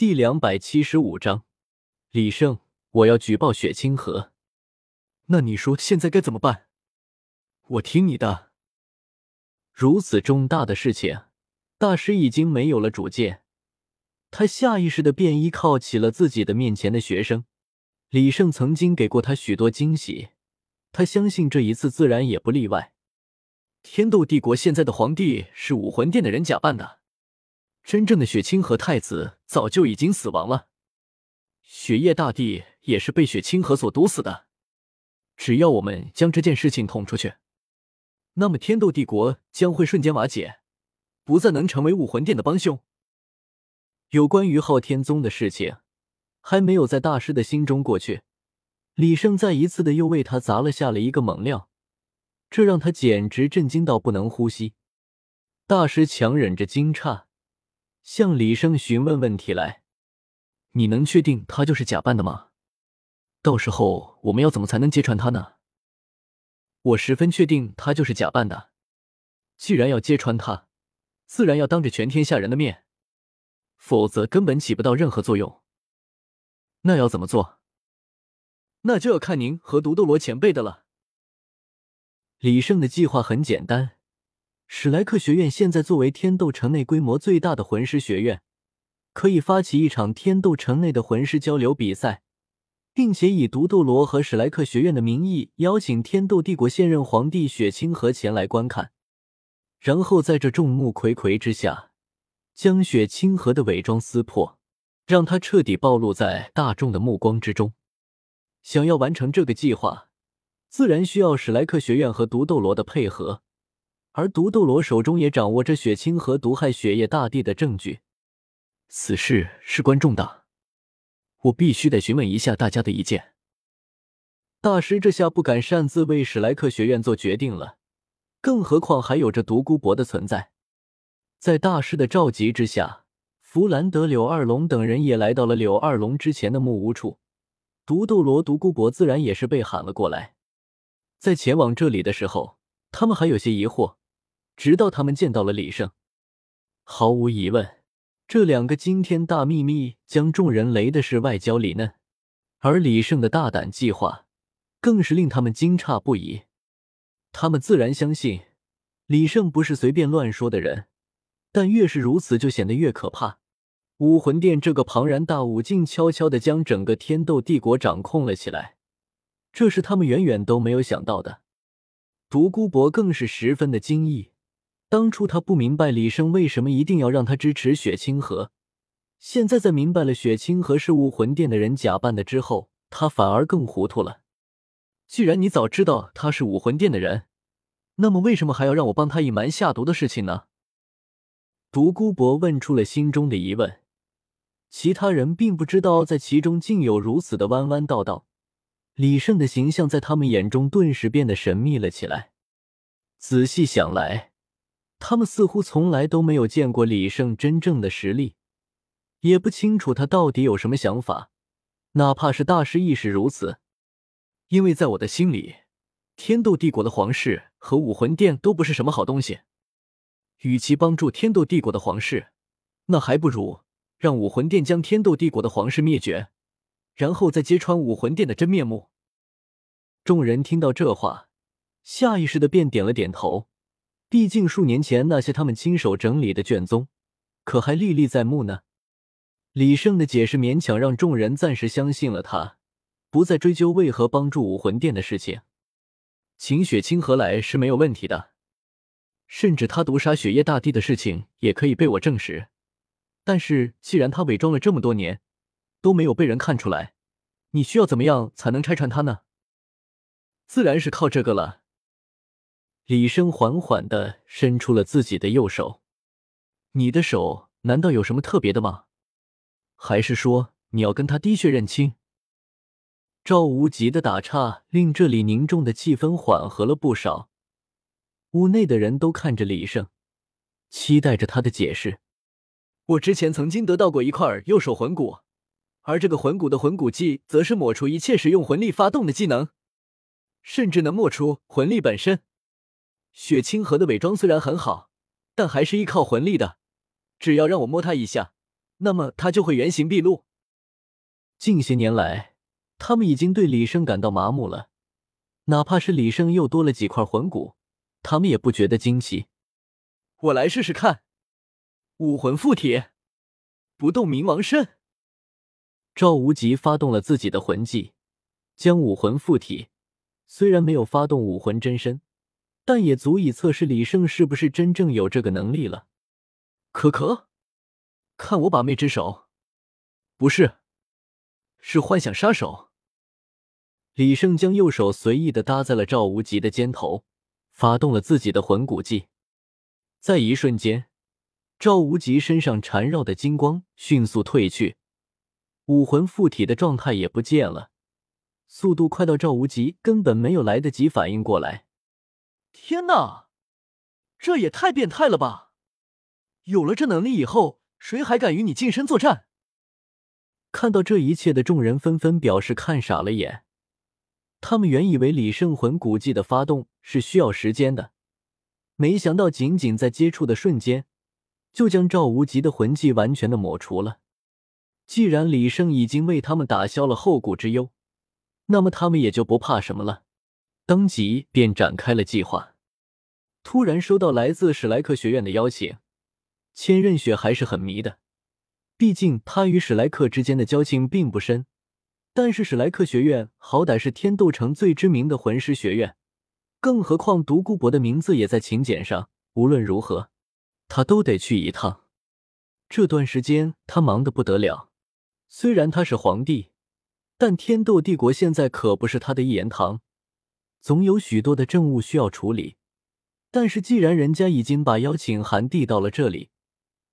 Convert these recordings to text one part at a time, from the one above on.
第两百七十五章，李胜，我要举报雪清河。那你说现在该怎么办？我听你的。如此重大的事情，大师已经没有了主见，他下意识的便依靠起了自己的面前的学生。李胜曾经给过他许多惊喜，他相信这一次自然也不例外。天斗帝国现在的皇帝是武魂殿的人假扮的。真正的雪清河太子早就已经死亡了，雪夜大帝也是被雪清河所毒死的。只要我们将这件事情捅出去，那么天斗帝国将会瞬间瓦解，不再能成为武魂殿的帮凶。有关于昊天宗的事情，还没有在大师的心中过去，李胜再一次的又为他砸了下了一个猛料，这让他简直震惊到不能呼吸。大师强忍着惊诧。向李胜询问问题来，你能确定他就是假扮的吗？到时候我们要怎么才能揭穿他呢？我十分确定他就是假扮的。既然要揭穿他，自然要当着全天下人的面，否则根本起不到任何作用。那要怎么做？那就要看您和独斗罗前辈的了。李胜的计划很简单。史莱克学院现在作为天斗城内规模最大的魂师学院，可以发起一场天斗城内的魂师交流比赛，并且以毒斗罗和史莱克学院的名义邀请天斗帝国现任皇帝雪清河前来观看，然后在这众目睽睽之下，将雪清河的伪装撕破，让他彻底暴露在大众的目光之中。想要完成这个计划，自然需要史莱克学院和毒斗罗的配合。而毒斗罗手中也掌握着血清和毒害雪夜大帝的证据，此事事关重大，我必须得询问一下大家的意见。大师这下不敢擅自为史莱克学院做决定了，更何况还有着独孤博的存在。在大师的召集之下，弗兰德、柳二龙等人也来到了柳二龙之前的木屋处，毒斗罗、独孤博自然也是被喊了过来。在前往这里的时候，他们还有些疑惑。直到他们见到了李胜，毫无疑问，这两个惊天大秘密将众人雷的是外焦里嫩，而李胜的大胆计划更是令他们惊诧不已。他们自然相信李胜不是随便乱说的人，但越是如此，就显得越可怕。武魂殿这个庞然大物竟悄悄的将整个天斗帝国掌控了起来，这是他们远远都没有想到的。独孤博更是十分的惊异。当初他不明白李胜为什么一定要让他支持雪清河，现在在明白了雪清河是武魂殿的人假扮的之后，他反而更糊涂了。既然你早知道他是武魂殿的人，那么为什么还要让我帮他隐瞒下毒的事情呢？独孤博问出了心中的疑问，其他人并不知道在其中竟有如此的弯弯道道。李胜的形象在他们眼中顿时变得神秘了起来。仔细想来。他们似乎从来都没有见过李胜真正的实力，也不清楚他到底有什么想法。哪怕是大师亦是如此。因为在我的心里，天斗帝国的皇室和武魂殿都不是什么好东西。与其帮助天斗帝国的皇室，那还不如让武魂殿将天斗帝国的皇室灭绝，然后再揭穿武魂殿的真面目。众人听到这话，下意识的便点了点头。毕竟数年前那些他们亲手整理的卷宗，可还历历在目呢。李胜的解释勉强让众人暂时相信了他，不再追究为何帮助武魂殿的事情。请雪清河来是没有问题的，甚至他毒杀雪夜大帝的事情也可以被我证实。但是既然他伪装了这么多年都没有被人看出来，你需要怎么样才能拆穿他呢？自然是靠这个了。李生缓缓的伸出了自己的右手，你的手难道有什么特别的吗？还是说你要跟他滴血认亲？赵无极的打岔令这里凝重的气氛缓和了不少，屋内的人都看着李胜，期待着他的解释。我之前曾经得到过一块右手魂骨，而这个魂骨的魂骨技，则是抹除一切使用魂力发动的技能，甚至能抹除魂力本身。雪清河的伪装虽然很好，但还是依靠魂力的。只要让我摸他一下，那么他就会原形毕露。近些年来，他们已经对李胜感到麻木了，哪怕是李胜又多了几块魂骨，他们也不觉得惊奇。我来试试看，武魂附体，不动冥王身。赵无极发动了自己的魂技，将武魂附体。虽然没有发动武魂真身，但也足以测试李胜是不是真正有这个能力了。可可，看我把妹之手，不是，是幻想杀手。李胜将右手随意的搭在了赵无极的肩头，发动了自己的魂骨技。在一瞬间，赵无极身上缠绕的金光迅速褪去。武魂附体的状态也不见了，速度快到赵无极根本没有来得及反应过来。天哪，这也太变态了吧！有了这能力以后，谁还敢与你近身作战？看到这一切的众人纷纷表示看傻了眼。他们原以为李胜魂骨技的发动是需要时间的，没想到仅仅在接触的瞬间，就将赵无极的魂技完全的抹除了。既然李胜已经为他们打消了后顾之忧，那么他们也就不怕什么了。当即便展开了计划。突然收到来自史莱克学院的邀请，千仞雪还是很迷的。毕竟他与史莱克之间的交情并不深，但是史莱克学院好歹是天斗城最知名的魂师学院，更何况独孤博的名字也在请柬上。无论如何，他都得去一趟。这段时间他忙得不得了。虽然他是皇帝，但天斗帝国现在可不是他的一言堂，总有许多的政务需要处理。但是既然人家已经把邀请函递到了这里，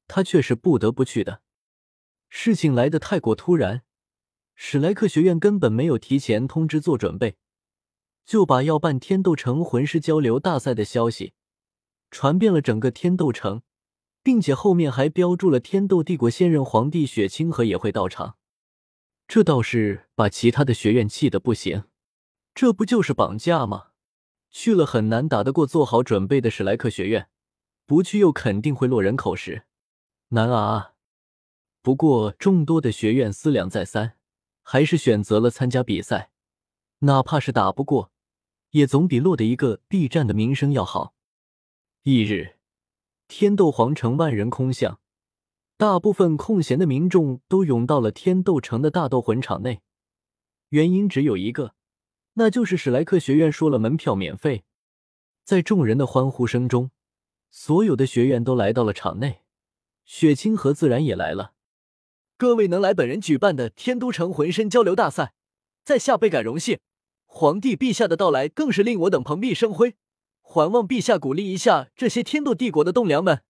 他却是不得不去的。事情来得太过突然，史莱克学院根本没有提前通知做准备，就把要办天斗城魂师交流大赛的消息传遍了整个天斗城。并且后面还标注了天斗帝国现任皇帝雪清河也会到场，这倒是把其他的学院气得不行。这不就是绑架吗？去了很难打得过做好准备的史莱克学院，不去又肯定会落人口实，难啊！不过众多的学院思量再三，还是选择了参加比赛，哪怕是打不过，也总比落得一个 B 站的名声要好。翌日。天斗皇城万人空巷，大部分空闲的民众都涌到了天斗城的大斗魂场内。原因只有一个，那就是史莱克学院说了门票免费。在众人的欢呼声中，所有的学院都来到了场内，雪清河自然也来了。各位能来本人举办的天都城浑身交流大赛，在下倍感荣幸。皇帝陛下的到来更是令我等蓬荜生辉。还望陛下鼓励一下这些天斗帝国的栋梁们。